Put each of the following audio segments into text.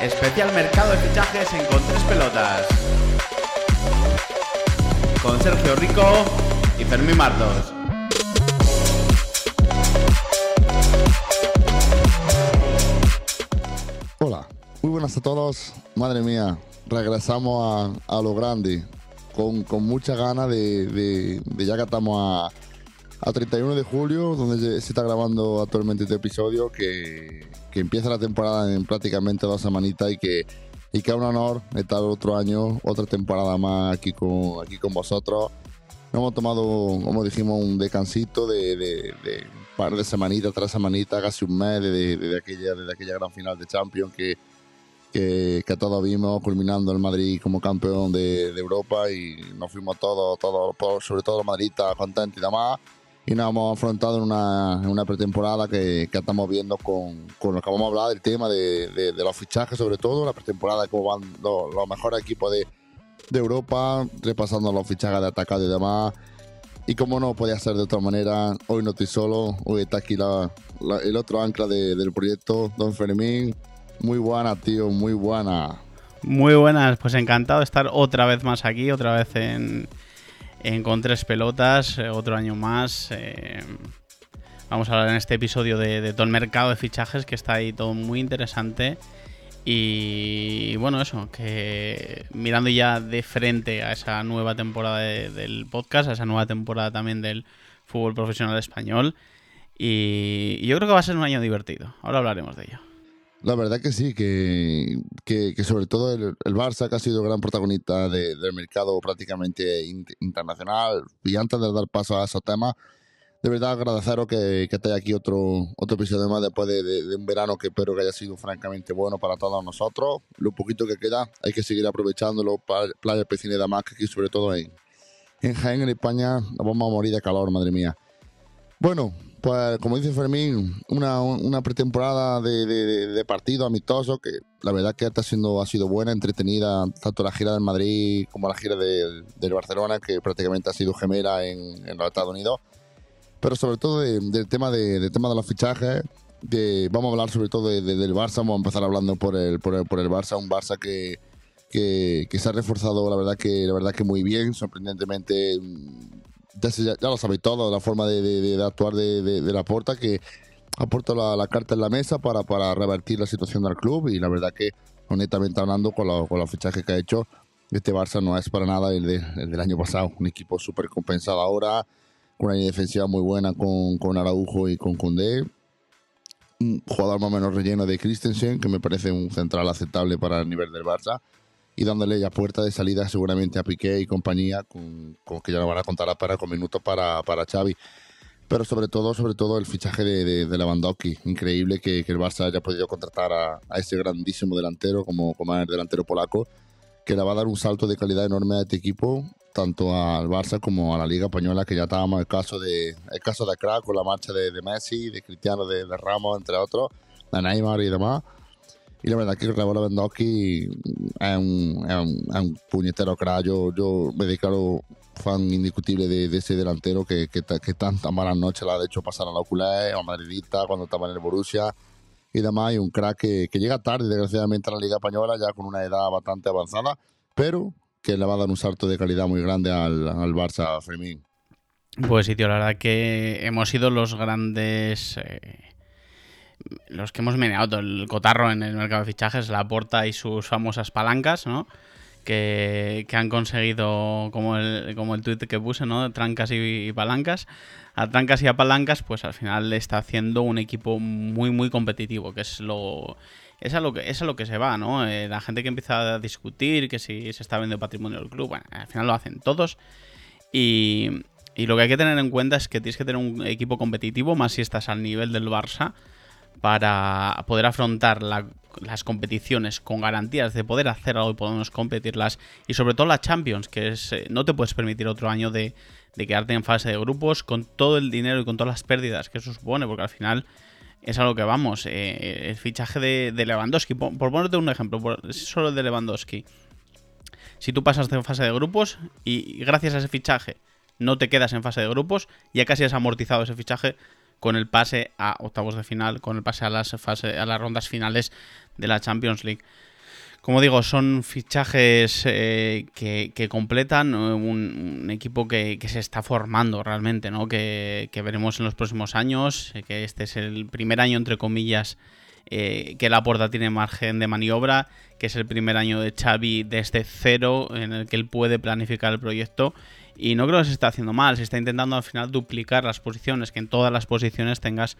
Especial mercado de fichajes en Con Tres Pelotas. Con Sergio Rico y Fermín Martos. Hola, muy buenas a todos. Madre mía, regresamos a, a lo grande. Con, con mucha ganas de, de- de ya que estamos a, a 31 de julio, donde se está grabando actualmente este episodio, que, que empieza la temporada en prácticamente dos semanitas y que, y que es un honor estar otro año, otra temporada más aquí con, aquí con vosotros. Hemos tomado, como dijimos, un descansito de, de, de un par de semanitas, tres semanitas, casi un mes desde de, aquella, desde aquella gran final de Champions que, que, que todos vimos, culminando el Madrid como campeón de, de Europa y nos fuimos todos, todos, sobre todo los madridistas, contentos y demás. Y nos hemos afrontado en una, en una pretemporada que, que estamos viendo con, con lo que vamos a hablar del tema de, de- de los fichajes, sobre todo, la pretemporada, cómo van los, los mejores equipos de, de Europa, repasando los fichajes de atacado y demás. Y como no podía ser de otra manera, hoy no estoy solo, hoy está aquí la- la- el otro ancla de- del proyecto, Don Fermín. Muy buena, tío, muy buena. Muy buenas, pues encantado de estar otra vez más aquí, otra vez en, en Con Tres Pelotas, eh, otro año más. eh, vamos a hablar en este episodio de, todo el mercado de fichajes, que está ahí todo muy interesante. Y bueno, eso, que mirando ya de frente a esa nueva temporada de- del podcast, a esa nueva temporada también del fútbol profesional español. Y yo creo que va a ser un año divertido. Ahora hablaremos de ello. La verdad que sí, que, que, que sobre todo el, el Barça, que ha sido gran protagonista de- del mercado prácticamente in- internacional. Y antes de dar paso a esos temas, de verdad agradeceros que, que estéis aquí otro, otro episodio más después de, de- de un verano que espero que haya sido francamente bueno para todos nosotros. Lo poquito que queda, hay que seguir aprovechándolo para playas, piscinas y demás, que aquí sobre todo en, en Jaén, en España, vamos a morir de calor, madre mía. Bueno, pues como dice Fermín, una, una pretemporada de, de, de- partido amistoso que la verdad que está siendo, ha sido buena, entretenida, tanto la gira del Madrid como la gira del, del Barcelona, que prácticamente ha sido gemela en, en los Estados Unidos. Pero sobre todo de- del tema de, del tema de los fichajes, vamos a hablar sobre todo de- de- del Barça, vamos a empezar hablando por el, por el, por el Barça, un Barça que, que, que se ha reforzado la verdad que, la verdad que muy bien, sorprendentemente ya, ya, ya lo sabéis todo, la forma de, de- de actuar de, de, la porta, que ha puesto la, la carta en la mesa para, para revertir la situación del club y la verdad que, honestamente hablando, con, la- con los fichajes que ha hecho, este Barça no es para nada el, de- el del año pasado. Un equipo súper compensado ahora, con una defensiva muy buena con, con Araujo y con Koundé. Un jugador más o menos relleno de Christensen, que me parece un central aceptable para el nivel del Barça y dándole ya puerta de salida seguramente a Piqué y compañía, con, con que ya lo van a contar para con minutos para, para Xavi. Pero sobre todo, sobre todo el fichaje de, de, de Lewandowski. Increíble que, que el Barça haya podido contratar a, a ese grandísimo delantero como, como el delantero polaco, que le va a dar un salto de calidad enorme a este equipo, tanto al Barça como a la Liga Española, que ya estábamos el caso de el caso de crack con la marcha de, de Messi, de Cristiano, de, de Ramos, entre otros, de Neymar y demás. Y la verdad que Rebo Lewandowski es un, es un, es puñetero crack. Yo, yo me declaro fan indiscutible de, ese delantero que, que, que tantas malas noches la ha hecho pasar a la ocular, a Madridista, cuando estaba en el Borussia y demás. Y un crack que, que llega tarde, desgraciadamente, a la Liga Española, ya con una edad bastante avanzada, pero que le va a dar un salto de calidad muy grande al, al Barça Fermín. Pues sí, tío, la verdad que hemos sido los grandes. eh, los que hemos meneado el cotarro en el mercado de fichajes, la porta y sus famosas palancas, ¿no? Que, que han conseguido, como el, como el tuit que puse, ¿no? Trancas y, y palancas. A trancas y a palancas, pues al final está haciendo un equipo muy, muy competitivo, que es lo. Es a lo que, es a lo que se va, ¿no? Eh, la gente que empieza a discutir que si se está vendiendo patrimonio del club, bueno, al final lo hacen todos. Y, y lo que hay que tener en cuenta es que tienes que tener un equipo competitivo, más si estás al nivel del Barça, para poder afrontar la- las competiciones con garantías de poder hacer algo y podemos competirlas. Y sobre todo la Champions, que eh, no te puedes permitir otro año de, quedarte en fase de grupos con todo el dinero y con todas las pérdidas que eso supone, porque al final es a lo que vamos. eh, el fichaje de, de Lewandowski, por, ponerte un ejemplo, por- solo el de Lewandowski. Si tú pasas de fase de grupos y gracias a ese fichaje no te quedas en fase de grupos, ya casi has amortizado ese fichaje con el pase a octavos de final, con el pase a las, fase, a las rondas finales de la Champions League. Como digo, son fichajes eh, que, completan un, equipo que, se está formando realmente, ¿no? Que, veremos en los próximos años, eh, que este es el primer año, entre comillas, eh, que la puerta tiene margen de maniobra, que es el primer año de Xavi desde cero, en el que él puede planificar el proyecto. Y no creo que se está haciendo mal, se está intentando al final duplicar las posiciones, que en todas las posiciones tengas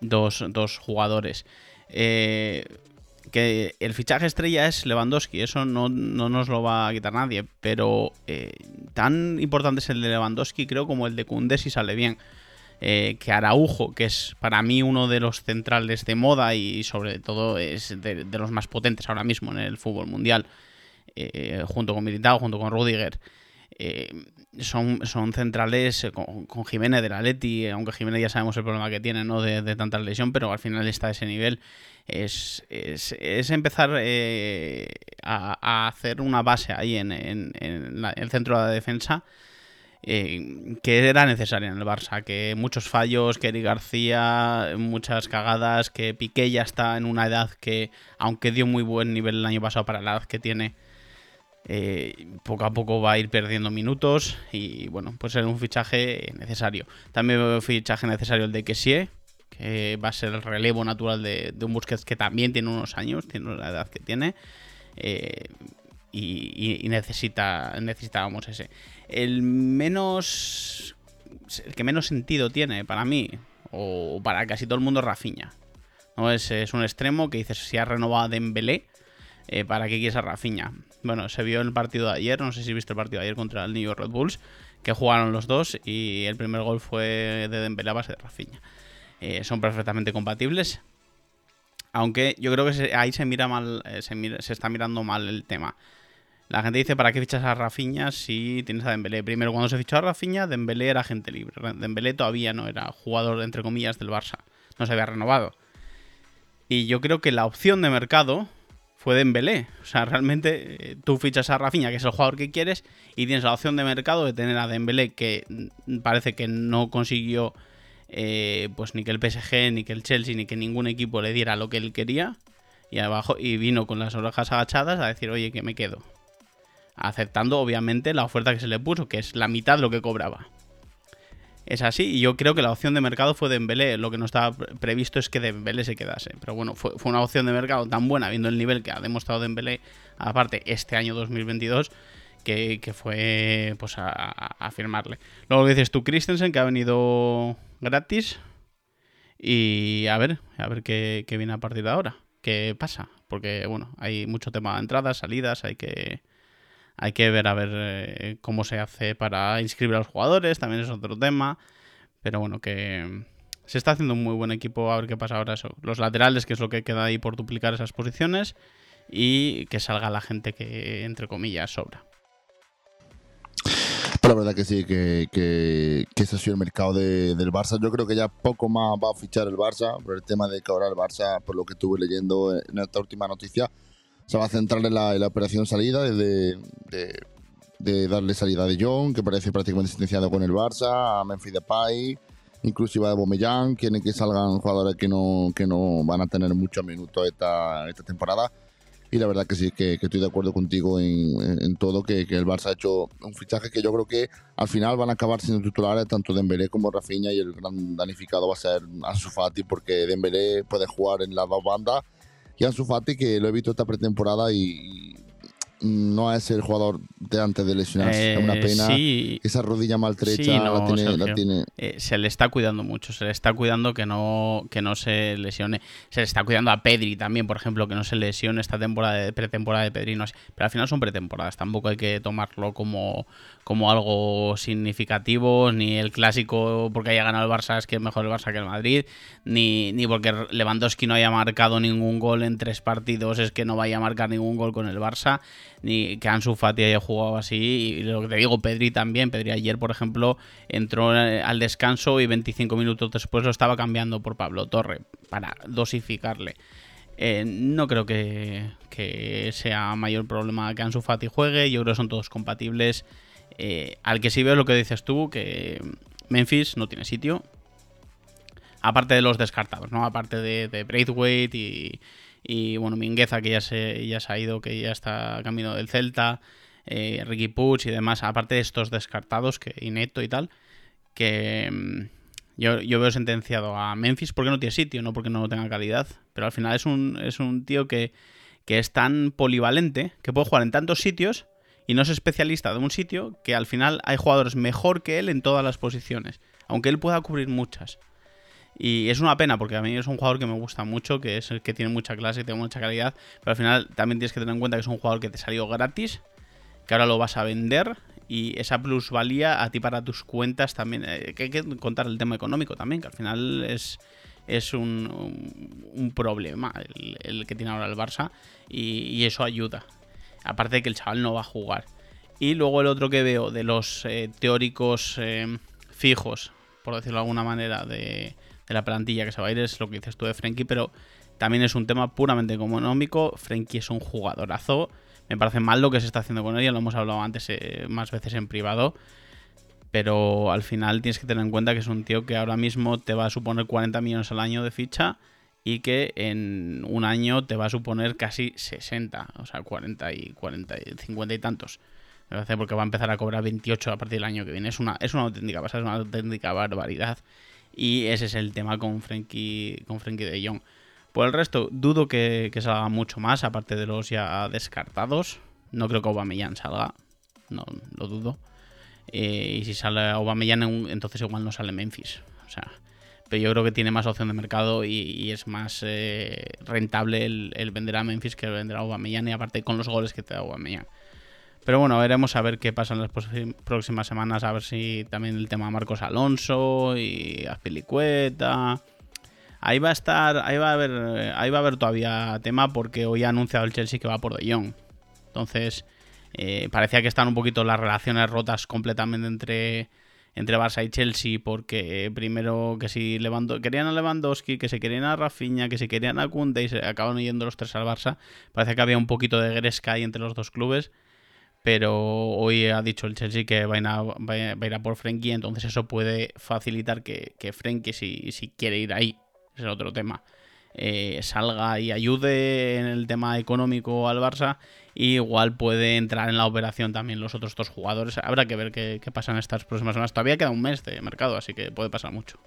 dos, dos jugadores. Eh, que el fichaje estrella es Lewandowski, eso no, nos lo va a quitar nadie, pero eh, tan importante es el de Lewandowski, creo, como el de Koundé si sale bien. Eh, que Araujo, que es para mí uno de los centrales de moda y sobre todo es de, los más potentes ahora mismo en el fútbol mundial, junto con Militao, junto con Rudiger. Son, son centrales con, Jiménez de la Leti, aunque Jiménez ya sabemos el problema que tiene ¿no? de, de tanta lesión, pero al final está ese nivel es, empezar eh, a, hacer una base ahí en, el centro de la defensa eh, que era necesaria en el Barça, que muchos fallos, que Eric García, muchas cagadas, que Piqué ya está en una edad que, aunque dio muy buen nivel el año pasado para la edad que tiene, eh, poco a poco va a ir perdiendo minutos y bueno, pues es un fichaje necesario. También veo fichaje necesario el de Kessie, que va a ser el relevo natural de, un Busquets que también tiene unos años, tiene la edad que tiene. Eh, y, necesita necesitábamos ese. El menos. El que menos sentido tiene para mí, o para casi todo el mundo, es Rafinha. ¿no? Es, es un extremo que dices si ha renovado Dembélé, eh, ¿para qué quieres a Rafinha? Bueno, se vio el partido de ayer, no sé si viste el partido de ayer contra el New York Red Bulls, que jugaron los dos y el primer gol fue de Dembélé a base de Rafinha. Eh, son perfectamente compatibles. Aunque yo creo que ahí se mira mal, eh, se, está mirando mal el tema. La gente dice, ¿para qué fichas a Rafinha si tienes a Dembélé? Primero, cuando se fichó a Rafinha, Dembélé era gente libre. Dembélé todavía no era jugador, entre comillas, del Barça. No se había renovado. Y yo creo que la opción de mercado fue Dembélé. O sea, realmente eh, tú fichas a Rafinha, que es el jugador que quieres, y tienes la opción de mercado de tener a Dembélé, que mm, parece que no consiguió eh, pues ni que el PSG, ni que el Chelsea, ni que ningún equipo le diera lo que él quería. Y abajo, y vino con las orejas agachadas a decir, oye, que me quedo. Aceptando, obviamente, la oferta que se le puso, que es la mitad de lo que cobraba. Es así, y yo creo que la opción de mercado fue Dembélé. Lo que no estaba previsto es que Dembélé se quedase. Pero bueno, fue, una opción de mercado tan buena, viendo el nivel que ha demostrado Dembélé, aparte, este año 2022, que, fue pues a, a, firmarle. Luego dices tú, Christensen, que ha venido gratis. Y a ver, a ver qué, viene a partir de ahora. ¿Qué pasa? Porque, bueno, hay mucho tema de entradas, salidas, hay que, hay que ver a ver eh, cómo se hace para inscribir a los jugadores, también es otro tema. Pero bueno, que se está haciendo un muy buen equipo, a ver qué pasa ahora eso. Los laterales, que es lo que queda ahí por duplicar esas posiciones, y que salga la gente que, entre comillas, sobra la verdad que sí, que, que, ese ha sido el mercado del Barça. Yo creo que ya poco más va a fichar el Barça por el tema de que ahora el Barça, por lo que estuve leyendo en esta última noticia, se va a centrar en la, operación salida, de, de, darle salida De Jong, que parece prácticamente sentenciado con el Barça, a Memphis Depay, inclusive a Bomellán, quieren que salgan jugadores que no, que no van a tener muchos minutos esta, esta temporada. Y la verdad que sí, que, estoy de acuerdo contigo en, todo, que, el Barça ha hecho un fichaje que yo creo que al final van a acabar siendo titulares tanto Dembélé como Rafinha y el gran danificado va a ser Ansu Fati porque Dembélé puede jugar en las dos bandas y Ansu Fati que lo he visto esta pretemporada y no es el jugador de antes de lesionarse. es una eh, pena. Esa rodilla maltrecha la tiene. Eh, se le está cuidando mucho. Se le está cuidando que no, que no se lesione. Se le está cuidando a Pedri también, por ejemplo, que no se lesione esta temporada de pretemporada de Pedri. pero al final son pretemporadas. Tampoco hay que tomarlo como, como algo significativo. Ni el clásico porque haya ganado el Barça es que es mejor el Barça que el Madrid. Ni, ni porque Lewandowski no haya marcado ningún gol en tres partidos es que no vaya a marcar ningún gol con el Barça ni que Ansu Fati haya jugado así. Y lo que te digo, Pedri también. Pedri ayer, por ejemplo, entró al descanso y 25 minutos después lo estaba cambiando por Pablo Torre para dosificarle. Eh, no creo que, que, sea mayor problema que Ansu Fati juegue. Yo creo que son todos compatibles. Eh, al que sí veo lo que dices tú, que Memphis no tiene sitio. Aparte de los descartados, ¿no? Aparte de, de Braithwaite y, y, bueno, Mingueza, que ya se, ya se ha ido, que ya está camino del Celta. Eh, Ricky Puch y demás. Aparte de estos descartados, que Ineto y tal. Que mm, yo, yo, veo sentenciado a Memphis porque no tiene sitio, no porque no tenga calidad. Pero al final es un, es un tío que, que es tan polivalente que puede jugar en tantos sitios y no es especialista de un sitio que al final hay jugadores mejor que él en todas las posiciones, aunque él pueda cubrir muchas. Y es una pena porque a mí es un jugador que me gusta mucho, que es el que tiene mucha clase y tiene mucha calidad, pero al final también tienes que tener en cuenta que es un jugador que te salió gratis, que ahora lo vas a vender y esa plusvalía a ti para tus cuentas también, eh, que hay que contar el tema económico también, que al final es, es un, problema el, que tiene ahora el Barça y, y eso ayuda. Aparte de que el chaval no va a jugar. Y luego el otro que veo de los eh, teóricos eh, fijos, por decirlo de alguna manera, de, de, la plantilla que se va a ir es lo que dices tú de Frenkie, pero también es un tema puramente económico. Frenkie es un jugadorazo. Me parece mal lo que se está haciendo con él, ya lo hemos hablado antes eh, más veces en privado. Pero al final tienes que tener en cuenta que es un tío que ahora mismo te va a suponer 40 millones al año de ficha y que en un año te va a suponer casi 60, o sea, 40 y 40 y 50 y tantos. Me parece porque va a empezar a cobrar 28 a partir del año que viene. Es una, es una auténtica es una auténtica barbaridad. Y ese es el tema con Frankie, con de Jong. Por el resto, dudo que, salga mucho más, aparte de los ya descartados. No creo que Aubameyang salga, no lo dudo. Eh, y si sale Aubameyang, entonces igual no sale Memphis. O sea, pero yo creo que tiene más opción de mercado y, es más eh, rentable el, el, vender a Memphis que el vender a Aubameyang y aparte con los goles que te da Aubameyang. Pero bueno, veremos a ver qué pasa en las próximas semanas, a ver si también el tema Marcos Alonso y Azpilicueta. Ahí va a estar, ahí va a haber, ahí va a haber todavía tema porque hoy ha anunciado el Chelsea que va por De Jong. Entonces, eh, parecía que están un poquito las relaciones rotas completamente entre entre Barça y Chelsea porque eh, primero que si querían a Lewandowski, que se querían a Rafinha, que se querían a Kunde y se acaban yendo los tres al Barça. Parece que había un poquito de gresca ahí entre los dos clubes. Pero hoy ha dicho el Chelsea que va a ir a, por Frenkie, entonces eso puede facilitar que, que Frenkie, si, si quiere ir ahí, es el otro tema, eh, salga y ayude en el tema económico al Barça. Y igual puede entrar en la operación también los otros dos jugadores. Habrá que ver qué, qué pasa en estas próximas semanas. Todavía queda un mes de mercado, así que puede pasar mucho.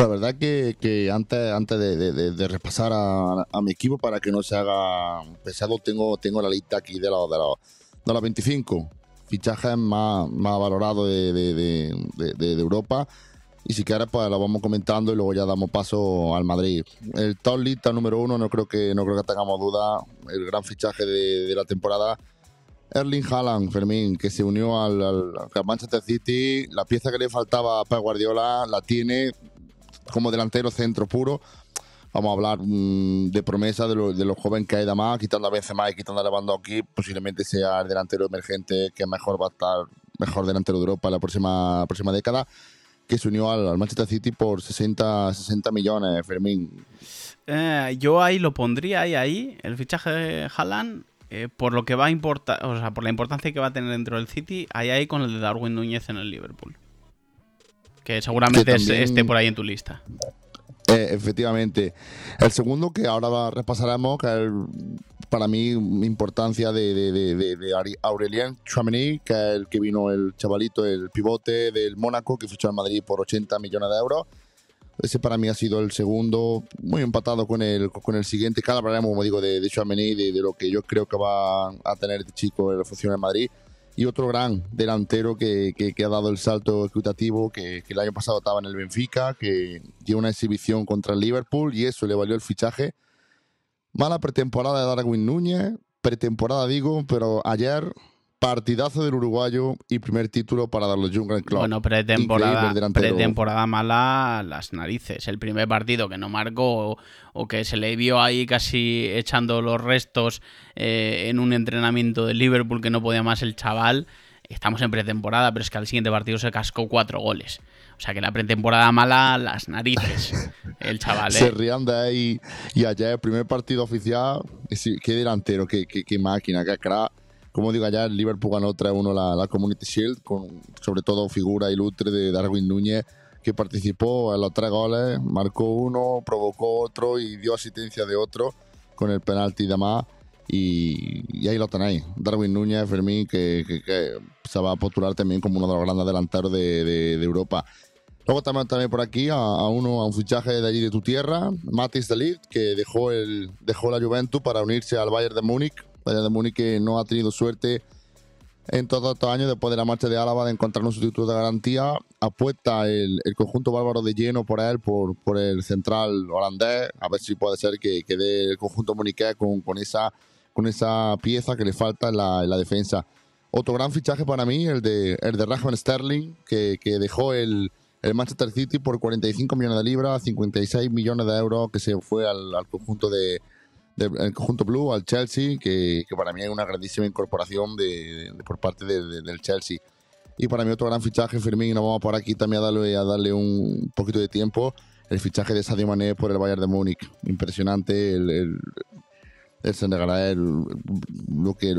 La verdad que, que antes, antes de, de, de repasar a, a, mi equipo para que no se haga pesado, tengo, tengo la lista aquí de los de la, de la 25 fichajes más, más valorados de, de, Europa. Y si quieres, pues lo vamos comentando y luego ya damos paso al Madrid. El top lista número uno, no creo que, no creo que tengamos duda. El gran fichaje de, la temporada. Erling Haaland, Fermín, que se unió al, al, al, Manchester City. La pieza que le faltaba a Guardiola la tiene como delantero centro puro. Vamos a hablar mmm, de promesa de lo, de los jóvenes que hay de más, quitando a Benzema y quitando a Lewandowski, posiblemente sea el delantero emergente que mejor va a estar, mejor delantero de Europa la próxima, próxima década que se unió al, al, Manchester City por 60, 60 millones, Fermín. Eh, yo ahí lo pondría ahí, ahí, el fichaje de Haaland, eh, por lo que va a importar, o sea, por la importancia que va a tener dentro del City, ahí, ahí con el de Darwin Núñez en el Liverpool. Que seguramente que también... esté por ahí en tu lista. Eh, efectivamente. El segundo que ahora repasaremos, que es para mí importancia de, de, de, de Aurelien Chouameni, que es el que vino el chavalito, el pivote del Mónaco, que fichó en Madrid por 80 millones de euros. Ese para mí ha sido el segundo, muy empatado con el, con el siguiente. Cada hablaremos, como digo, de, de Chouameni, de, de, lo que yo creo que va a tener este chico en la función en Madrid. Y otro gran delantero que, que, ha dado el salto equitativo, que, que, el año pasado estaba en el Benfica, que dio una exhibición contra el Liverpool y eso le valió el fichaje. Mala pretemporada de Darwin Núñez, pretemporada digo, pero ayer partidazo del uruguayo y primer título para dar los Jungles Club. Bueno, pretemporada, pretemporada mala las narices. El primer partido que no marcó o, o, que se le vio ahí casi echando los restos eh, en un entrenamiento de Liverpool que no podía más el chaval. Estamos en pretemporada, pero es que al siguiente partido se cascó cuatro goles. O sea que la pretemporada mala, las narices. El chaval. Se ¿eh? rían de ahí. Y allá el primer partido oficial, qué delantero, qué, qué, qué máquina, qué crack. Como digo, allá el Liverpool ganó 3-1 la, la Community Shield, con sobre todo figura ilustre de Darwin Núñez, que participó en los tres goles, marcó uno, provocó otro y dio asistencia de otro con el penalti y demás. Y, y ahí lo tenéis. Darwin Núñez, Fermín, que, que- que se va a postular también como uno de los grandes delanteros de, de- de Europa. Luego también, también por aquí a, a uno, a un fichaje de allí de tu tierra, Matis de Ligt, que dejó, el, dejó la Juventus para unirse al Bayern de Múnich. Bayern de Múnich no ha tenido suerte en todos estos años después de la marcha de Álava de encontrar un sustituto de garantía. Apuesta el, el conjunto bárbaro de lleno por él, por, por el central holandés. A ver si puede ser que, que dé el conjunto muniqués con, con, esa, con esa pieza que le falta en la, en la defensa. Otro gran fichaje para mí, el de, el de Raheem Sterling, que, que dejó el, el Manchester City por 45 millones de libras, 56 millones de euros, que se fue al, al conjunto de, de- el conjunto Blue, al Chelsea, que, que para mí es una grandísima incorporación de, de- por parte de- de- del Chelsea. Y para mí otro gran fichaje, Fermín, y nos vamos por aquí también a darle, a darle un poquito de tiempo, el fichaje de Sadio Mané por el Bayern de Múnich. Impresionante el, el, el lo que,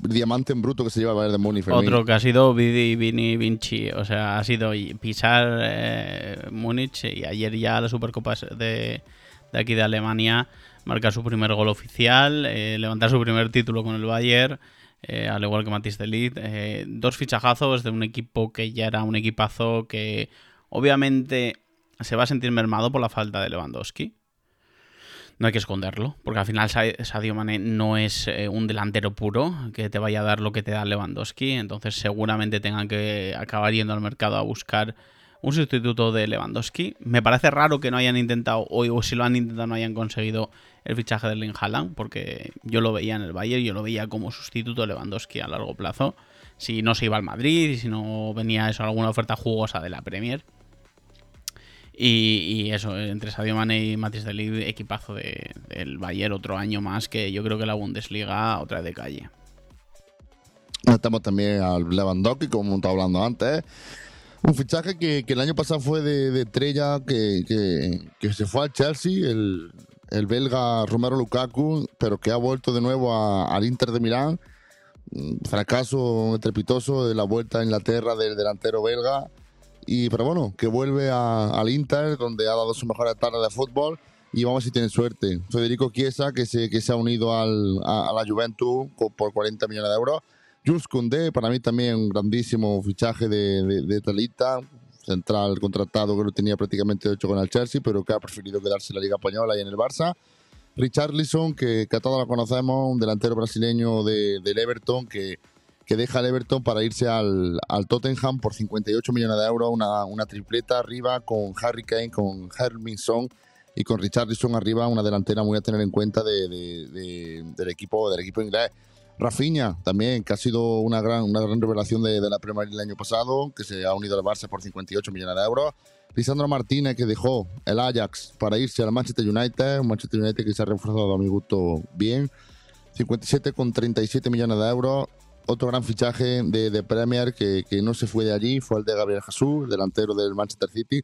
diamante en bruto que se lleva el Bayern de Múnich. Otro que ha sido Vidi Vini Vinci. O sea, ha sido pisar eh, Múnich y ayer ya la Supercopa de, de aquí de Alemania marcar su primer gol oficial, eh, levantar su primer título con el Bayern. eh, al igual que Matisse de Ligt. Eh, dos fichajazos de un equipo que ya era un equipazo que obviamente se va a sentir mermado por la falta de Lewandowski. No hay que esconderlo, porque al final Sa- Sadio Mane no es eh, un delantero puro que te vaya a dar lo que te da Lewandowski, entonces seguramente tengan que acabar yendo al mercado a buscar un sustituto de Lewandowski. Me parece raro que no hayan intentado, o, o si lo han intentado no hayan conseguido el fichaje de Erling Haaland, porque yo lo veía en el Bayern, yo lo veía como sustituto de Lewandowski a largo plazo, si no se iba al Madrid si no venía eso alguna oferta jugosa de la Premier. Y, eso, entre Sadio Mane y Matis de Ligt, equipazo de- del Bayern otro año más que yo creo que la Bundesliga otra de calle. Estamos también al Lewandowski, como estaba hablando antes. Un fichaje que, que el año pasado fue de, de estrella, que, que- que se fue al Chelsea, el, el belga Romero Lukaku, pero que ha vuelto de nuevo a- al Inter de Milán. Fracaso estrepitoso de la vuelta a Inglaterra del delantero belga. Y, pero bueno, que vuelve a- al Inter, donde ha dado su mejor tarde de fútbol. Y vamos si tiene suerte. Federico Chiesa, que se, que se ha unido al- a, a la Juventus por 40 millones de euros. Jules Koundé, para mí también un grandísimo fichaje de, de, de Talita, central contratado que lo tenía prácticamente hecho con el Chelsea, pero que ha preferido quedarse en la Liga Española y en el Barça. Richarlison, que, que a todos lo conocemos, un delantero brasileño de, del Everton, que, que deja el Everton para irse al, al Tottenham por 58 millones de euros, una, una tripleta arriba con Harry Kane, con Herminson y con Richarlison arriba, una delantera muy a tener en cuenta de- de- de- del, equipo, del equipo inglés. Rafinha también, que ha sido una gran, una gran revelación de, de la Premier League el año pasado, que se ha unido al Barça por 58 millones de euros. Lisandro Martínez, que dejó el Ajax para irse al Manchester United, un Manchester United que se ha reforzado a mi gusto bien. 57 con 37 millones de euros. Otro gran fichaje de, de Premier que, que no se fue de allí fue el de Gabriel Jesús, delantero del Manchester City,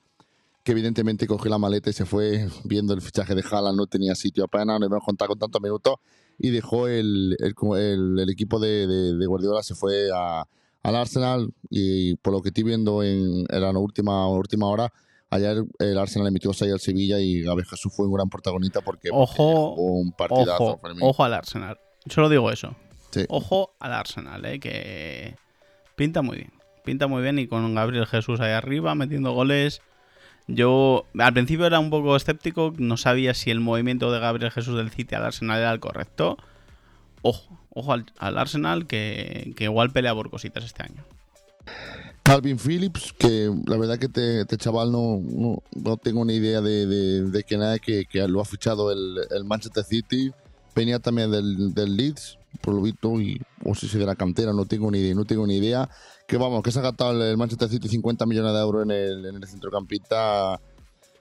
que evidentemente cogió la maleta y se fue viendo el fichaje de Haaland, no tenía sitio apenas, no iba a contar con tantos minutos y dejó el, el, el- el equipo de, de- de Guardiola, se fue a- al Arsenal y por lo que estoy viendo en, en la última, última hora, ayer el Arsenal emitió 6 al Sevilla y Gabriel Jesús fue un gran protagonista porque Ojo, jugó un partidazo. Ojo, ojo al Arsenal. Solo digo eso. Sí. Ojo al Arsenal, eh, que pinta muy bien. Pinta muy bien y con Gabriel Jesús ahí arriba metiendo goles. Yo al principio era un poco escéptico, no sabía si el movimiento de Gabriel Jesús del City al Arsenal era el correcto. Ojo, ojo al, al Arsenal que, que igual pelea por cositas este año. Calvin Phillips, que la verdad que este, chaval no, no, tengo ni idea de, de, quién es, que, que lo ha fichado el, Manchester City. Venía también del Leeds, por lo visto, y o si de la cantera, no tengo ni idea, no tengo ni idea. Que vamos, que se ha gastado el Manchester City 50 millones de euros en el, en el centrocampista.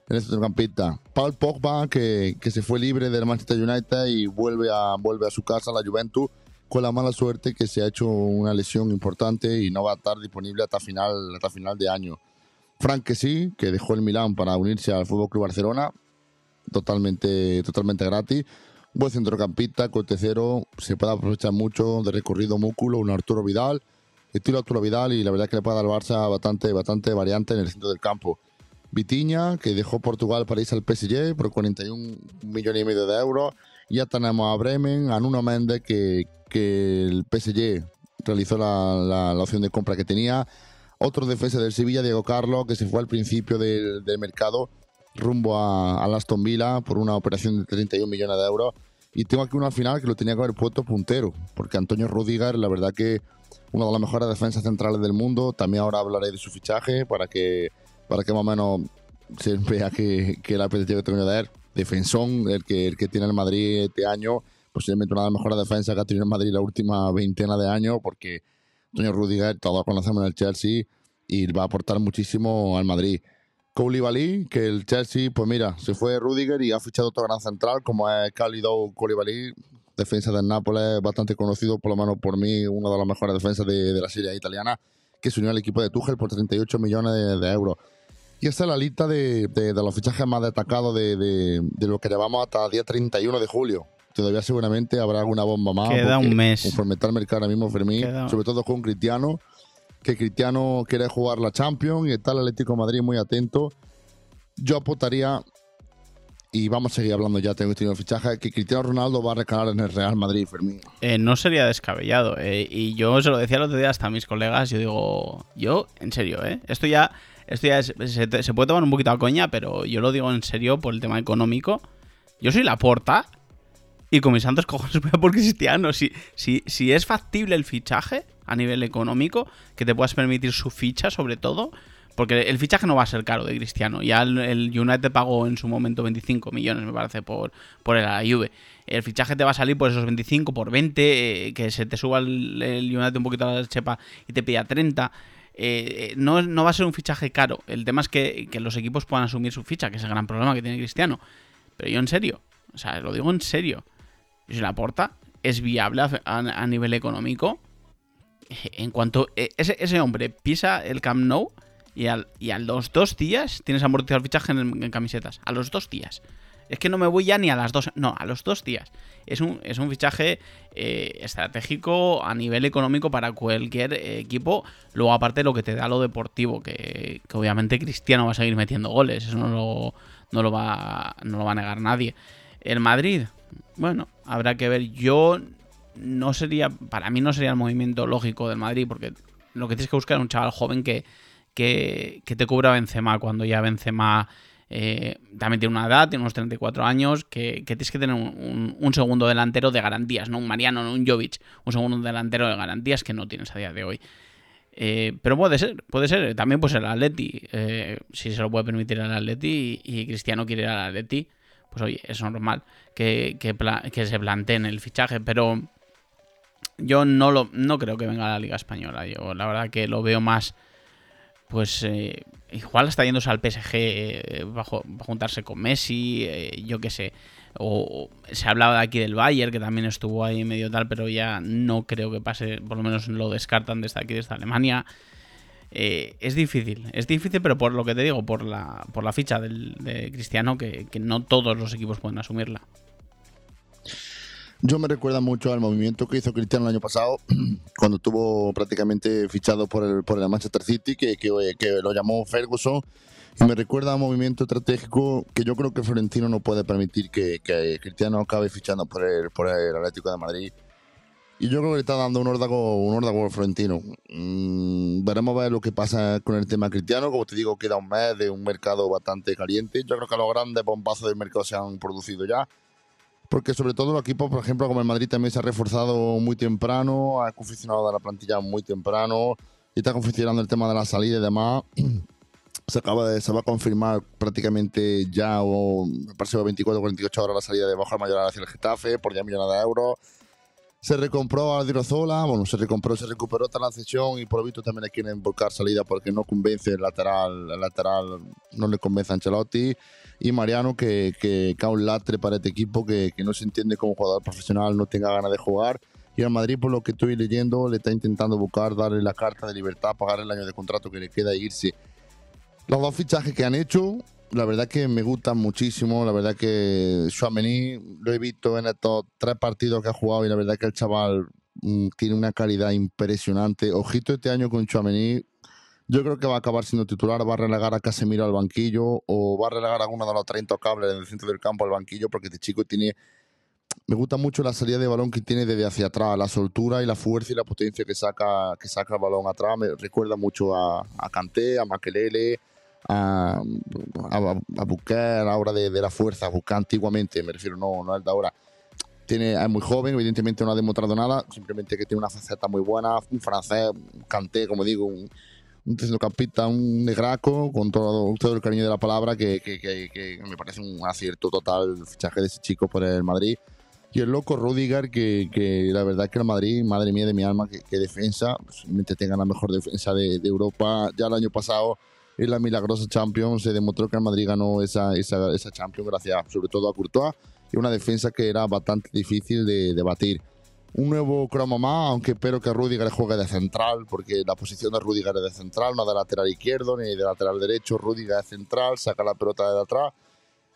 En el centrocampista. Paul Pogba, que, que se fue libre del Manchester United y vuelve a, vuelve a su casa, la Juventus, con la mala suerte que se ha hecho una lesión importante y no va a estar disponible hasta final, hasta final de año. Frank que sí, que dejó el Milán para unirse al Fútbol Club Barcelona, totalmente, totalmente gratis. Buen centrocampista, cote cero, se puede aprovechar mucho de recorrido músculo, un Arturo Vidal, estilo Arturo Vidal, y la verdad es que le puede dar al Barça bastante, bastante variante en el centro del campo. Vitiña, que dejó Portugal para irse al PSG por 41 millones y medio de euros. Ya tenemos a Bremen, a Nuno Méndez, que, que el PSG realizó la, la, la, opción de compra que tenía. Otro defensa del Sevilla, Diego Carlos, que se fue al principio del, del mercado rumbo a, a, Aston Villa por una operación de 31 millones de euros. Y tengo aquí una final que lo tenía que haber puesto puntero, porque Antonio Rudiger, la verdad que una de las mejores defensas centrales del mundo. También ahora hablaré de su fichaje para que, para que más o menos se vea que, que apetito que tengo de él. Defensón, el que, el que tiene el Madrid este año, posiblemente una de las mejores defensas que ha tenido el Madrid la última veintena de años, porque Antonio Rudiger, todos conocemos en el Chelsea, y va a aportar muchísimo al Madrid. Koulibaly, que el Chelsea, pues mira, se fue Rudiger y ha fichado otro gran central como es Khalidou Koulibaly, defensa del Nápoles, bastante conocido, por lo menos por mí, una de las mejores defensas de, de la serie italiana, que se unió al equipo de Tuchel por 38 millones de, de euros. Y esta es la lista de, de, de los fichajes más destacados de, lo que llevamos hasta el día 31 de julio. Todavía seguramente habrá alguna bomba más. Queda un mes. Conforme está el mercado ahora mismo, Fermín, Queda... sobre todo con Cristiano, que Cristiano quiere jugar la Champions y está el Atlético Madrid muy atento. Yo apostaría, y vamos a seguir hablando ya, tengo este fichaje, que Cristiano Ronaldo va a recalar en el Real Madrid, Fermín. Eh, no sería descabellado. Eh, y yo se lo decía el otro día hasta a mis colegas, yo digo, yo, en serio, ¿eh? Esto ya, esto ya se, puede tomar un poquito a coña, pero yo lo digo en serio por el tema económico. Yo soy la porta y con mis santos cojones por Cristiano. Si, si, si es factible el fichaje a nivel económico, que te puedas permitir su ficha sobre todo, porque el fichaje no va a ser caro de Cristiano. Ya el, el, United pagó en su momento 25 millones, me parece, por, por el Juve. El fichaje te va a salir por esos 25, por 20, eh, que se te suba el, United un poquito a la chepa y te pida 30. Eh, no, no, va a ser un fichaje caro. El tema es que, que, los equipos puedan asumir su ficha, que es el gran problema que tiene Cristiano. Pero yo en serio, o sea, lo digo en serio. Si la aporta, es viable a nivel económico. En cuanto eh, ese, ese hombre pisa el Camp Nou, y, al, y a los dos días tienes amortizado el fichaje en, camisetas. A los dos días. Es que no me voy ya ni a las dos. No, a los dos días. Es un, es un fichaje eh, estratégico a nivel económico para cualquier eh, equipo. Luego, aparte, lo que te da lo deportivo. Que, que, obviamente Cristiano va a seguir metiendo goles. Eso no lo, no lo, va, no lo va a negar nadie. El Madrid, bueno, habrá que ver. Yo no sería. Para mí no sería el movimiento lógico del Madrid. Porque lo que tienes que buscar es un chaval joven que que, que te cubra Benzema cuando ya Benzema eh, también tiene una edad, tiene unos 34 años, que, tienes que tener un, un, un, segundo delantero de garantías, no un Mariano, no un Jovic, un segundo delantero de garantías que no tienes a día de hoy. Eh, pero puede ser, puede ser, también puede ser el Atleti, eh, si se lo puede permitir el Atleti y, y, Cristiano quiere ir al Atleti, pues oye, es normal que, que, que se planteen el fichaje, pero yo no, lo, no creo que venga a la Liga Española, yo la verdad que lo veo más pues eh, igual está yéndose al PSG eh, juntarse con Messi, eh, yo qué sé. O, se hablaba de aquí del Bayern, que también estuvo ahí medio tal, pero ya no creo que pase, por lo menos lo descartan desde aquí, desde Alemania. Eh, es difícil, es difícil, pero por lo que te digo, por la, por la ficha de Cristiano, que no todos los equipos pueden asumirla. Yo me recuerda mucho al movimiento que hizo Cristiano el año pasado, cuando estuvo prácticamente fichado por el, por el Manchester City, que, que, que, lo llamó Ferguson. Y me recuerda a un movimiento estratégico que yo creo que Florentino no puede permitir que, que Cristiano acabe fichando por el, por el Atlético de Madrid. Y yo creo que le está dando un órdago, un órdago al Florentino. Mm, veremos a ver lo que pasa con el tema cristiano. Como te digo, queda un mes de un mercado bastante caliente. Yo creo que los grandes bombazos del mercado se han producido ya porque sobre todo los equipos, por ejemplo, como el Madrid también se ha reforzado muy temprano, ha confeccionado la plantilla muy temprano y está confeccionando el tema de la salida y demás. Se, acaba de, se va a confirmar prácticamente ya, o me parece 24 o 48 horas la salida de Baja Mayor hacia el Getafe por ya millones de euros. Se recompró a Dirazola, bueno, se recompró, se recuperó toda la y por lo visto también le quieren buscar salida porque no convence el lateral, el lateral no le convence a Ancelotti. Y Mariano, que, que cae un latre para este equipo, que, que no se entiende como jugador profesional, no tenga ganas de jugar. Y al Madrid, por lo que estoy leyendo, le está intentando buscar, darle la carta de libertad, pagar el año de contrato que le queda e irse. Los dos fichajes que han hecho, la verdad que me gustan muchísimo. La verdad que Chouameni lo he visto en estos tres partidos que ha jugado y la verdad que el chaval mm, tiene una calidad impresionante. Ojito este año con Chouameni. Yo creo que va a acabar siendo titular, va a relegar a Casemiro al banquillo o va a relegar a alguno de los 30 cables en el centro del campo al banquillo porque este chico tiene me gusta mucho la salida de balón que tiene desde hacia atrás, la soltura y la fuerza y la potencia que saca, que saca el balón atrás. Me recuerda mucho a, a Kanté, a Makelele, a, a, a Busquets a la hora de, de la fuerza, a antiguamente, me refiero, no, no al de ahora. Tiene, es muy joven, evidentemente no ha demostrado nada, simplemente que tiene una faceta muy buena, un francés, un Kanté, como digo, un, un centrocampista, un negraco, con todo, todo el cariño de la palabra, que, que, que, que me parece un acierto total el fichaje de ese chico por el Madrid. Y el loco Rudiger, que, la verdad que el Madrid, madre mía de mi alma, que, defensa, posiblemente tenga la mejor defensa de, de, Europa. Ya el año pasado, en la milagrosa Champions, se demostró que el Madrid ganó esa, esa, esa Champions gracias sobre todo a Courtois y una defensa que era bastante difícil de, de batir. Un nuevo cromo más, aunque espero que Rudiger juegue de central, porque la posición de Rudiger es de central, no de lateral izquierdo ni de lateral derecho. Rudiger es central, saca la pelota de atrás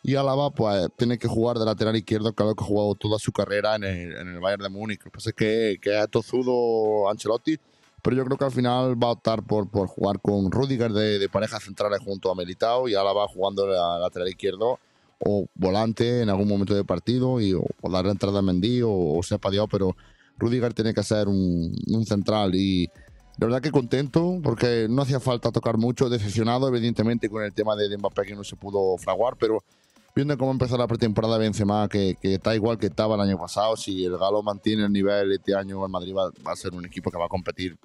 y Álava, pues, tiene que jugar de lateral izquierdo, claro que ha jugado toda su carrera en el, en el Bayern de Múnich. Lo que pasa es que, que es tozudo Ancelotti, pero yo creo que al final va a optar por, por jugar con Rudiger de, de parejas centrales junto a Militao y Álava jugando de lateral izquierdo o volante en algún momento del partido y, o, o la entrada a Mendy o, o sepa Dios, pero Rudiger tiene que ser un, un central y la verdad que contento porque no hacía falta tocar mucho, decepcionado evidentemente con el tema de, de Mbappé que no se pudo fraguar, pero viendo cómo empezó la pretemporada Benzema, que, que, está igual que estaba el año pasado, si el Galo mantiene el nivel este año, el Madrid va, va, a ser un equipo que va a competir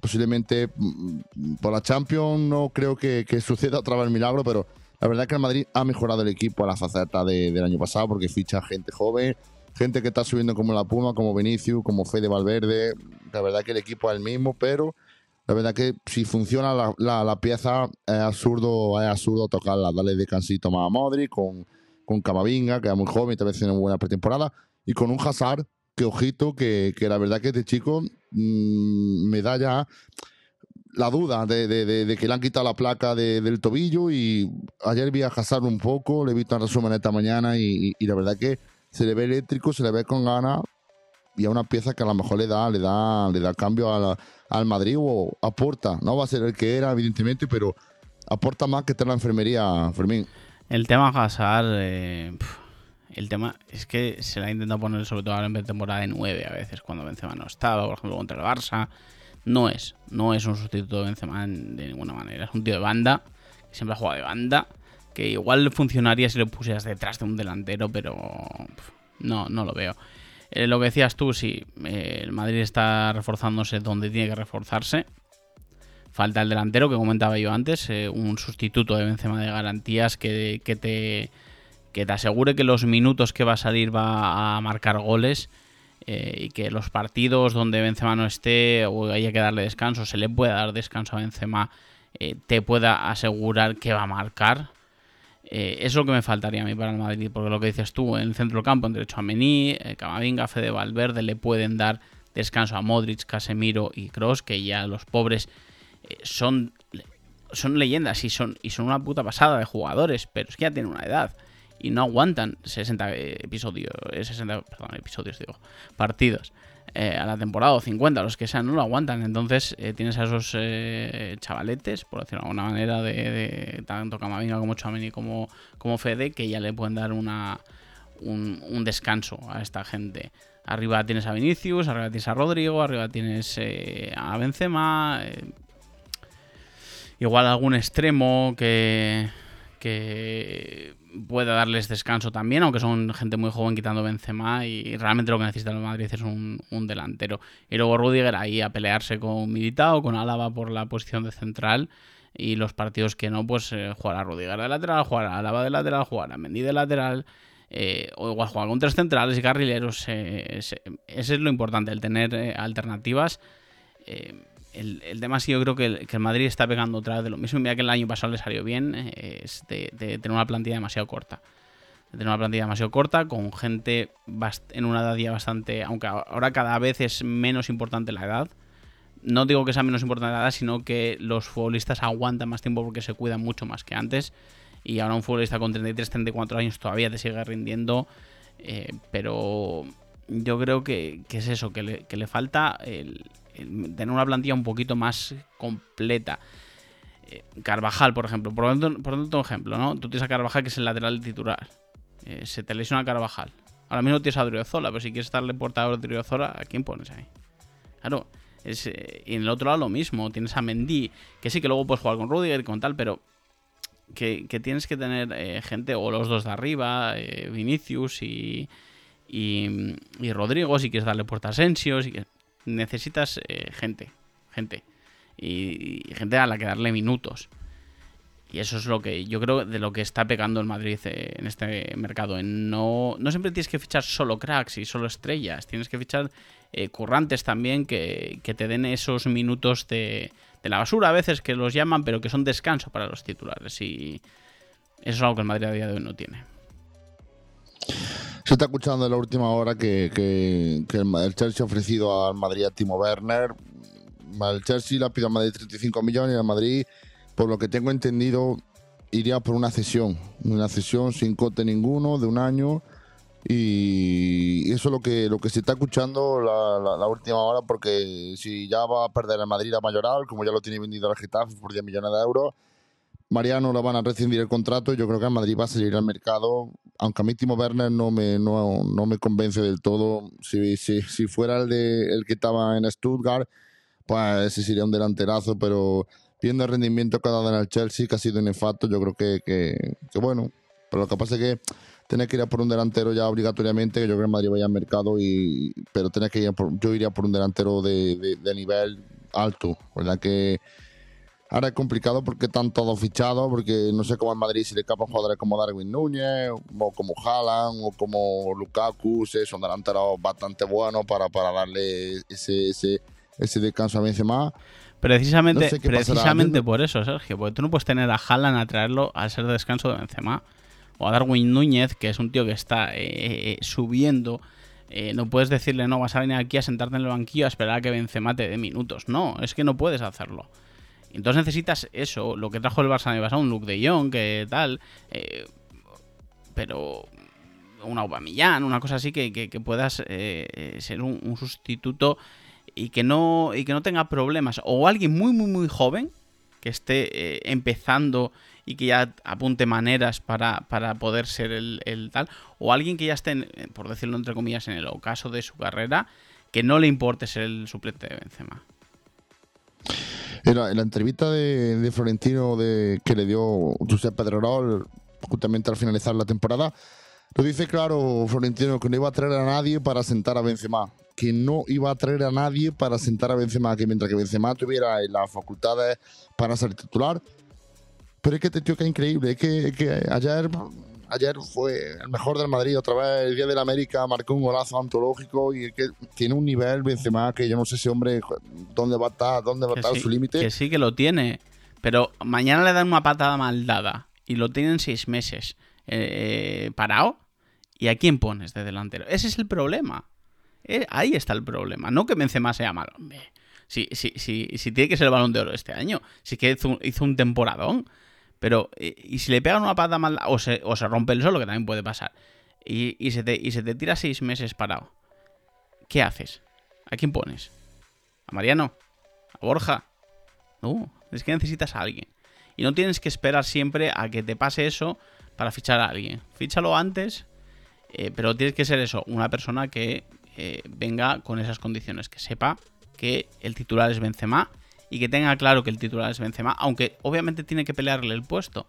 posiblemente mm, por la Champions. No creo que, que suceda otra vez el milagro, pero la verdad es que el Madrid ha mejorado el equipo a la faceta de, del año pasado porque ficha gente joven, gente que está subiendo como la Puma, como Vinicius, como Fede Valverde. La verdad que el equipo es el mismo, pero la verdad que si funciona la, la, pieza es absurdo, es absurdo tocarla, darle descansito más a Modric, con, con Camavinga, que es muy joven y también tiene una buena pretemporada, y con un Hazard, que ojito, que, que la verdad que este chico mmm, me da ya la duda de, de, que le han quitado la placa del tobillo y ayer vi a Hazard un poco, le he visto en resumen esta mañana y, y, y la verdad que se le ve eléctrico, se le ve con ganas y a una pieza que a lo mejor le da, le da, le da cambio a la, al Madrid o aporta. No va a ser el que era, evidentemente, pero aporta más que tener la enfermería, Fermín. El tema Hazard, eh, el tema es que se le ha intentado poner sobre todo ahora en temporada de 9 a veces, cuando Benzema no estaba, por ejemplo, contra el Barça. No es, no es un sustituto de Benzema de ninguna manera. Es un tío de banda, que siempre ha jugado de banda, que igual funcionaría si lo pusieras detrás de un delantero, pero no, no lo veo. Eh, lo que decías tú, sí, eh, el Madrid está reforzándose donde tiene que reforzarse. Falta el delantero que comentaba yo antes, eh, un sustituto de Benzema de garantías que, que, te, que te asegure que los minutos que va a salir va a marcar goles y que los partidos donde Benzema no esté o haya que darle descanso, se le pueda dar descanso a Benzema, te pueda asegurar que va a marcar. Eh, eso es lo que me faltaría a mí para el Madrid, porque lo que dices tú, en el centro del campo, en derecho a Mení, eh, Camavinga, Fede Valverde, le pueden dar descanso a Modric, Casemiro y Cross, que ya los pobres eh, son, son leyendas y son, y son una puta pasada de jugadores, pero es que ya tienen una edad y no aguantan 60 episodios, 60, perdón, episodios digo, partidos eh, a la temporada o 50, los que sean, no lo aguantan. Entonces eh, tienes a esos eh, chavaletes, por decirlo de alguna manera, de, tanto Camavinga como Chamini como, como Fede, que ya le pueden dar una, un, un, descanso a esta gente. Arriba tienes a Vinicius, arriba tienes a Rodrigo, arriba tienes a Benzema. igual algún extremo que, que pueda darles descanso también, aunque son gente muy joven quitando Benzema y realmente lo que necesita el Madrid es un, un delantero. Y luego Rudiger ahí a pelearse con Militao, con Álava por la posición de central y los partidos que no, pues eh, jugar a Rudiger de lateral, jugar a Álava de lateral, jugar a Mendy de lateral. Eh, o igual jugar con tres centrales y carrileros. Eh, ese, ese, es lo importante, el tener eh, alternativas. El, el, tema sí, yo creo que el, que el, Madrid está pegando otra vez de lo mismo. Mira que el año pasado le salió bien, eh, es de, de, tener una plantilla demasiado corta. De tener una plantilla demasiado corta, con gente en una edad ya bastante. Aunque ahora cada vez es menos importante la edad. no digo que sea menos importante nada, sino que los futbolistas aguantan más tiempo porque se cuidan mucho más que antes. Y ahora un futbolista con 33, 34 años todavía te sigue rindiendo. Eh, pero yo creo que, es eso, que le, falta tener una plantilla un poquito más completa. Eh, Carvajal, por ejemplo, por otro, ejemplo, ¿no? Tú tienes a Carvajal que es el lateral titular. Eh, se te lesiona Carvajal. Ahora mismo tienes a Driozola, pero si quieres darle portador a Driozola, ¿a quién pones ahí? Claro, eh, y en el otro lado lo mismo. Tienes a Mendy, que sí que luego puedes jugar con Rudiger y con tal, pero que, tienes que tener eh, gente, o los dos de arriba, eh, Vinicius y, y, Rodrigo, si quieres darle puerta a Asensio, si necesitas gente, gente. Y, gente a la que darle minutos. Y eso es lo que yo creo de lo que está pegando el Madrid en este mercado. no, no siempre tienes que fichar solo cracks y solo estrellas. Tienes que fichar eh, currantes también que, te den esos minutos de, la basura a veces que los llaman, pero que son descanso para los titulares. Y eso es algo que el Madrid a día de hoy no tiene. Se está escuchando en la última hora que, el, Chelsea ha ofrecido al Madrid a Timo Werner. El Chelsea le ha pedido al Madrid 35 millones y al Madrid, por lo que tengo entendido, iría por una cesión. Una cesión sin cote ninguno de un año y eso es lo que, lo que se está escuchando la, última hora, porque si ya va a perder el Madrid a Mayoral, como ya lo tiene vendido el Getafe por 10 millones de euros, Mariano lo van a rescindir el contrato. Yo creo que el Madrid va a salir al mercado, aunque a mí Timo Werner no me, no, no me convence del todo. Si, si, si fuera el, de, el que estaba en Stuttgart, pues ese sería un delanterazo, pero viendo el rendimiento que ha dado en el Chelsea, que ha sido nefasto, yo creo que, que, bueno. Pero lo que pasa es que tenés que ir a por un delantero ya obligatoriamente, que yo creo que Madrid vaya al mercado, y, pero tenés que ir yo iría por un delantero de, nivel alto, ¿verdad? Que ahora es complicado porque están todos fichados, porque no sé cómo en Madrid si le escapan jugadores como Darwin Núñez, o como Haaland, o como Lukaku, son delanteros bastante buenos para, para darle ese, ese, ese descanso a Benzema. Precisamente, precisamente por eso, Sergio, porque tú no puedes tener a Haaland a traerlo al ser de descanso de Benzema o a Darwin Núñez, que es un tío que está eh, eh, subiendo. Eh, no puedes decirle, no, vas a venir aquí a sentarte en el banquillo a esperar a que Benzema te dé minutos. No, es que no puedes hacerlo. Entonces necesitas eso, lo que trajo el Barça me un look de Young, que tal. pero una Aubameyang, una cosa así que, puedas ser un, sustituto y que, no, y que no tenga problemas. O alguien muy, muy, muy joven que esté empezando y que ya apunte maneras para, poder ser el, tal, o alguien que ya esté, por decirlo entre comillas, en el ocaso de su carrera, que no le importe ser el suplente de Benzema. En la, entrevista de, Florentino de, que le dio José Pedrerol justamente al finalizar la temporada, lo dice claro Florentino que no iba a traer a nadie para sentar a Benzema, que no iba a traer a nadie para sentar a Benzema, que mientras que Benzema tuviera las facultades para ser titular, pero es que este tío que es increíble. Es que, ayer, ayer fue el mejor del Madrid. Otra vez, el Día de la América, marcó un golazo antológico y que tiene un nivel Benzema que yo no sé ese hombre dónde va a estar, dónde va a estar su límite. Que sí que lo tiene. Pero mañana le dan una patada mal dada y lo tienen seis meses eh, parado. ¿Y a quién pones de delantero? Ese es el problema. Eh, ahí está el problema. No que Benzema sea malo. Si, si, si, si, tiene que ser el balón de oro este año. Si que hizo, hizo un temporadón. Pero, eh, ¿y si le pegan una pata mal o se, o se rompe el solo, que también puede pasar, y, se te, tira seis meses parado? ¿Qué haces? ¿A quién pones? ¿A Mariano? ¿A Borja? No, es que necesitas a alguien. Y no tienes que esperar siempre a que te pase eso para fichar a alguien. Fíchalo antes, eh, pero tienes que ser eso, una persona que eh, venga con esas condiciones, que sepa que el titular es Benzema y que tenga claro que el titular es Benzema, aunque obviamente tiene que pelearle el puesto,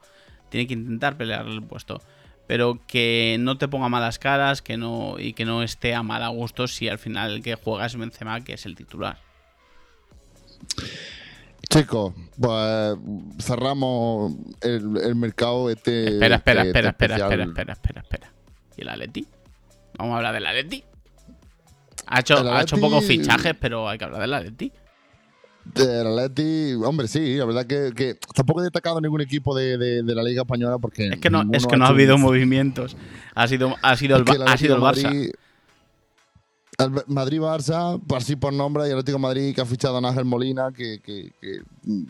tiene que intentar pelearle el puesto, pero que no te ponga malas caras, que no y que no esté a mal gusto si al final el que juega es Benzema, que es el titular. Chicos, pues cerramos el, mercado este. Espera, espera, este espera, espera, espera, espera, espera, espera. ¿Y el Atleti? Vamos a hablar del Atleti. Ha hecho, ha hecho pocos fichajes, pero hay que hablar del Atleti. Del Atleti, hombre, sí, la verdad que, tampoco he destacado ningún equipo de, la Liga Española porque. Es que no, es que no ha habido movimientos. Ha sido, ha sido el, ha sido el Barça. Madrid-Barça, por así por nombre, y Atlético de Madrid que ha fichado a Ángel Molina, que, que, que mm,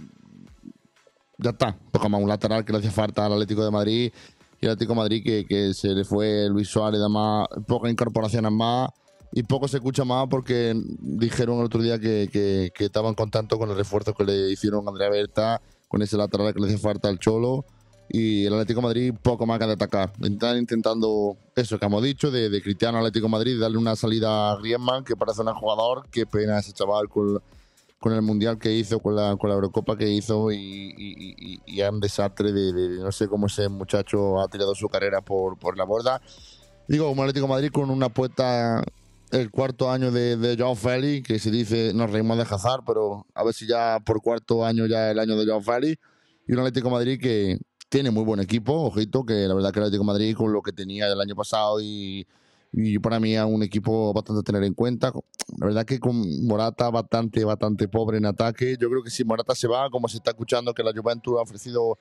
ya está, pues como un lateral que le hacía falta al Atlético de Madrid y el Atlético de Madrid que, que se le fue Luis Suárez y demás, pocas incorporaciones más y poco se escucha más porque dijeron el otro día que, que, que estaban contentos con el refuerzo que le hicieron a Andrea Berta, con ese lateral que le hacía falta al Cholo y el Atlético de Madrid poco más que de atacar. Están intentando eso que hemos dicho, de, de Cristiano Atlético de Madrid, darle una salida a Griezmann, que parece un jugador. Qué pena ese chaval con, con el Mundial que hizo, con la, con la Eurocopa que hizo y, y, y, un desastre de, no sé cómo ese muchacho ha tirado su carrera por, por la borda. Digo, como Atlético de Madrid con una apuesta el cuarto año de, de Joao Félix, que se dice, nos reímos de Hazard, pero a ver si ya por cuarto año ya el año de Joao Félix. Y un Atlético de Madrid que, tiene muy buen equipo, ojito, que la verdad que el Atlético de Madrid con lo que tenía el año pasado y, y para mí es un equipo bastante a tener en cuenta. La verdad que con Morata bastante, bastante pobre en ataque. Yo creo que si Morata se va, como se está escuchando que la Juventus ha ofrecido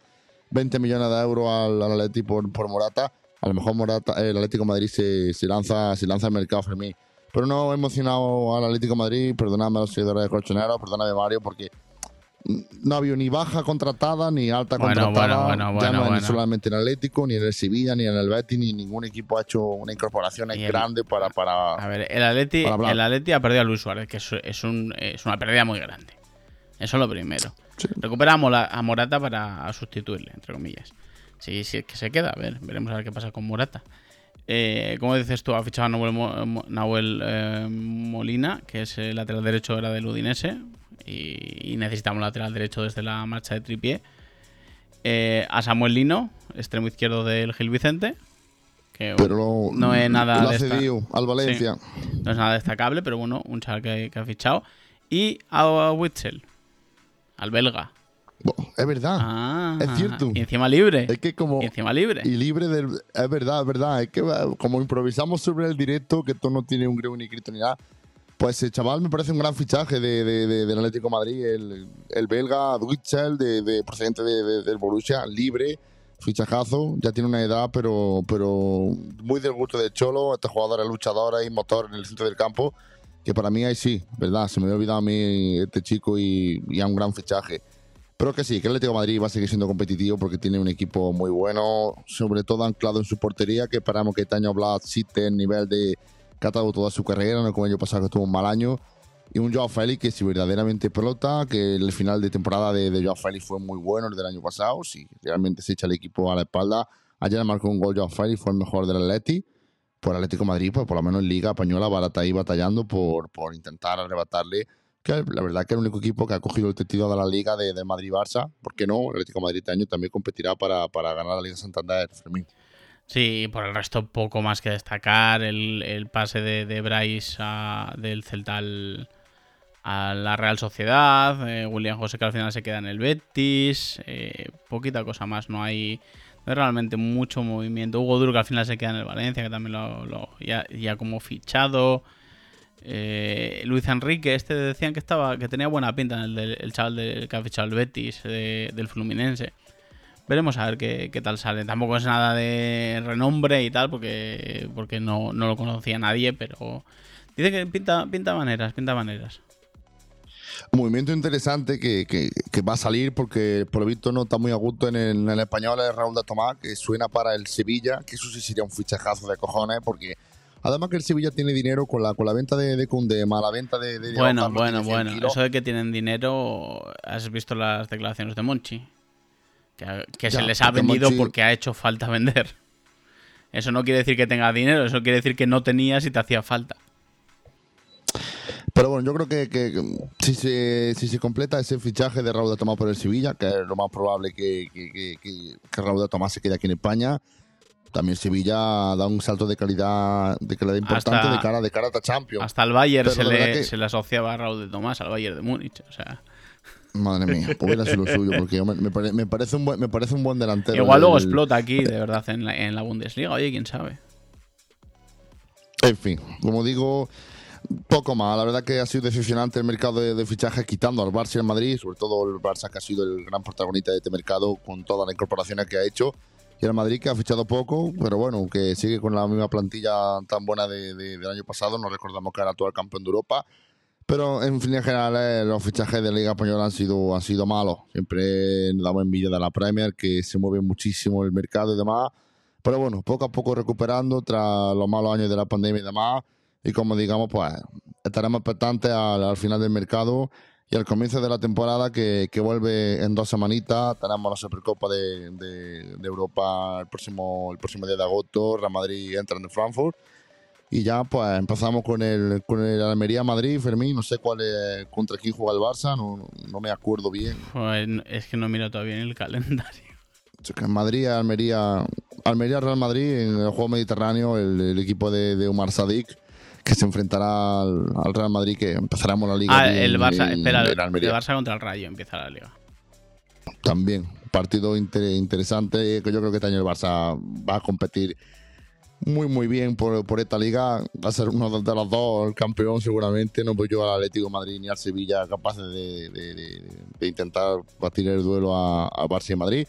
20 millones de euros al, al Atlético por, Morata, a lo mejor Morata, el Atlético de Madrid se, se, lanza, se lanza al mercado Fermín. Pero no he emocionado al Atlético de Madrid, perdonadme a los seguidores de Colchonero, perdóname Mario, porque no ha habido ni baja contratada ni alta contratada. ya no ni solamente en Atlético, ni en el Sevilla, ni en el Betis, ni ningún equipo ha hecho una incorporación grande para, para. A ver, el Atleti, el Atleti ha perdido a Luis Suárez, que es, un, es una pérdida muy grande. Eso es lo primero. Recupera a, Morata para sustituirle, entre comillas. Si sí, es que se queda, a ver, veremos a ver qué pasa con Morata. Eh, como dices tú, ha fichado a Nahuel, eh, Molina, que es el lateral derecho era del Udinese, y, necesitamos lateral derecho desde la marcha de tripié. Eh, a Samuel Lino, extremo izquierdo del Gil Vicente. Que pero no es nada. Lo al Valencia. no es nada destacable, pero bueno, un chaval que, ha fichado. Y a Witzel, al belga. Es verdad, ah, es cierto. Y encima libre. Es que como. Y encima libre. Y libre del. Es verdad, es verdad. Es que como improvisamos sobre el directo, que esto no tiene un grego ni escrito ni nada, pues el chaval me parece un gran fichaje de, de, del Atlético Madrid, el, el belga Duitzel, de, procedente del Borussia, libre, fichajazo, ya tiene una edad, pero, pero muy del gusto de Cholo, este jugador es luchador y motor en el centro del campo, que para mí ahí sí, ¿verdad? Se me había olvidado a mí este chico y, y un gran fichaje. Pero que sí, que el Atlético Madrid va a seguir siendo competitivo porque tiene un equipo muy bueno, sobre todo anclado en su portería, que esperamos que este año Vlad cite el nivel de que ha toda su carrera, no como el año pasado que tuvo un mal año. Y un Joao Félix que si verdaderamente pelota, que el final de temporada de, de Joao Félix fue muy bueno el del año pasado, si realmente se echa el equipo a la espalda. Ayer marcó un gol Joao Félix, fue el mejor del Atleti. Por Atlético Madrid, pues por lo menos en Liga Española barata ahí batallando por, por intentar arrebatarle la verdad que el único equipo que ha cogido el testigo de la Liga de, de Madrid-Barça. ¿Por qué no? El Atlético Madrid este año también competirá para, para ganar la Liga Santander, Fermín. Sí, por el resto poco más que destacar. El, pase de, de Bryce del Celta a la Real Sociedad. Eh, William José que al final se queda en el Betis. Eh, poquita cosa más, no hay, realmente mucho movimiento. Hugo Duro que al final se queda en el Valencia, que también lo, ya, como fichado. Eh, Luis Enrique, este decían que estaba que tenía buena pinta en el, el chaval del que ha el Betis del Fluminense. Veremos a ver qué, tal sale. Tampoco es nada de renombre y tal, porque, porque no, lo conocía nadie, pero dice que pinta, pinta maneras, pinta maneras. Un movimiento interesante que, va a salir porque por lo visto no está muy a gusto en el, español es Raúl de Tomás, que suena para el Sevilla, que eso sí sería un fichajazo de cojones porque además que el Sevilla tiene dinero con la, con la venta de, de Kunde, la venta de... de bueno, bueno, bueno, eso de que tienen dinero, ¿has visto las declaraciones de Monchi? Que, se les ha vendido porque ha hecho falta vender. Eso no quiere decir que tenga dinero, eso quiere decir que no tenías y te hacía falta. Pero bueno, yo creo que, si, se, si se completa ese fichaje de Raúl de Tomás por el Sevilla, que es lo más probable que, que, Raúl de Tomás se quede aquí en España, también Sevilla da un salto de calidad de calidad importante de cara de cara a Champions. Hasta el Bayern se le, se le, asociaba a Raúl de Tomás, al Bayern de Múnich. O sea. Madre mía, pues hubiera sido lo suyo, porque me, parece un buen, me parece un buen delantero. Igual luego explota aquí, de verdad, en la, en la Bundesliga, oye, quién sabe. En fin, como digo, poco más. La verdad que ha sido decepcionante el mercado de, de fichajes, quitando al Barça y al Madrid, sobre todo el Barça que ha sido el gran protagonista de este mercado con todas las incorporaciones que ha hecho. Y el Madrid que ha fichado poco, pero bueno, que sigue con la misma plantilla tan buena de, de- del año pasado. No recordamos que era actual campeón de Europa. Pero en fin, en general, eh, los fichajes de Liga Española han sido, han sido malos. Siempre damos envidia de la Premier, que se mueve muchísimo el mercado y demás. Pero bueno, poco a poco recuperando tras los malos años de la pandemia y demás. Y como digamos, pues estaremos expectantes al, al final del mercado y al comienzo de la temporada que, que vuelve en dos semanitas. Tenemos la Supercopa de, de- de Europa el próximo, el próximo día de agosto. Real Madrid entra en Frankfurt. Y ya pues empezamos con el, con el Almería Madrid, Fermín. No sé cuál es, contra quién juega el Barça, no, no me acuerdo bien. Pues, es que no miro todavía en el calendario. Es que en Madrid, Almería, Almería Real Madrid en el juego mediterráneo, el, el equipo de, de Umar Sadik que se enfrentará al, al Real Madrid, que empezaremos la liga. Ah, el Barça, espera, el. Barça contra el Rayo empieza la liga. También, partido inter- interesante, que yo creo que este año el Barça va a competir muy, muy bien por, por esta liga. Va a ser uno de los dos el campeón seguramente. No voy yo al Atlético de Madrid ni al Sevilla capaces de, de- de- de intentar batir el duelo a, a Barça y Madrid.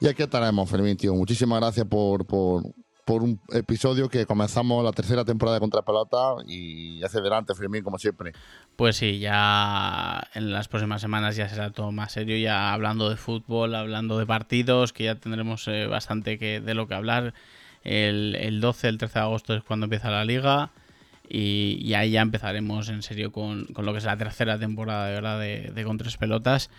Y aquí estaremos, Fermín, tío. Muchísimas gracias por, por, por un episodio que comenzamos la tercera temporada de Contra Pelota y hacia adelante, Fermín, como siempre. Pues sí, ya en las próximas semanas ya será todo más serio, ya hablando de fútbol, hablando de partidos, que ya tendremos eh, bastante que, de lo que hablar. El, el 12, el 13 de agosto es cuando empieza la liga y, ahí ya empezaremos en serio con, con lo que es la tercera temporada de verdad de, de Pelotas.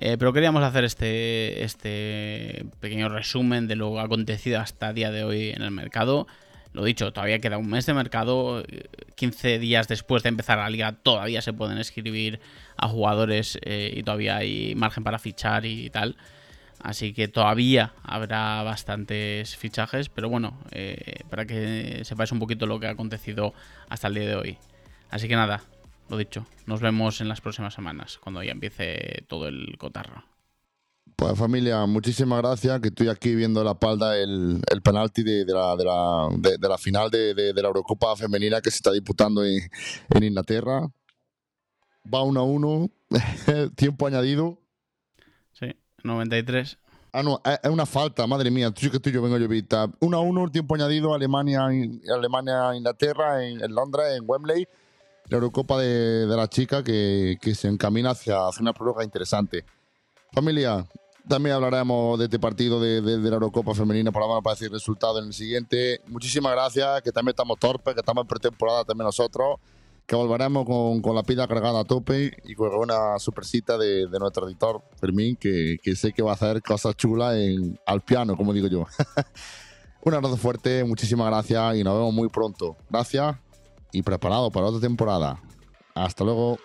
Eh, pero queríamos hacer este, este pequeño resumen de lo acontecido hasta día de hoy en el mercado. Lo dicho, todavía queda un mes de mercado. eh, 15 días después de empezar la liga todavía se pueden escribir a jugadores eh, y todavía hay margen para fichar y tal. Así que todavía habrá bastantes fichajes, pero bueno, eh, para que sepáis un poquito lo que ha acontecido hasta el día de hoy. Así que nada, lo dicho, nos vemos en las próximas semanas, cuando ya empiece todo el cotarro. Pues familia, muchísimas gracias, que estoy aquí viendo la espalda el, el penalti de, de la, de, la, de- la final de, la Eurocopa femenina que se está disputando en, en Inglaterra. Va 1 a 1, tiempo añadido. Sí, 93. Ah, no, es es una falta, madre mía, tú sí que estoy yo vengo yo vista. 1 a 1, tiempo añadido, Alemania, Alemania Inglaterra, en, en Londres, en Wembley. La Eurocopa de, de la chica que, que se encamina hacia, hacia una prórroga interesante. Familia, también hablaremos de este partido de, de- de la Eurocopa femenina, menos para decir resultado en el siguiente. Muchísimas gracias, que también estamos torpes, que estamos en pretemporada también nosotros, que volveremos con, con la pila cargada a tope y con una supercita de, de nuestro editor Fermín, que, que sé que va a hacer cosas chulas en, al piano, como digo yo. Un abrazo fuerte, muchísimas gracias y nos vemos muy pronto. Gracias y preparado para otra temporada. Hasta luego.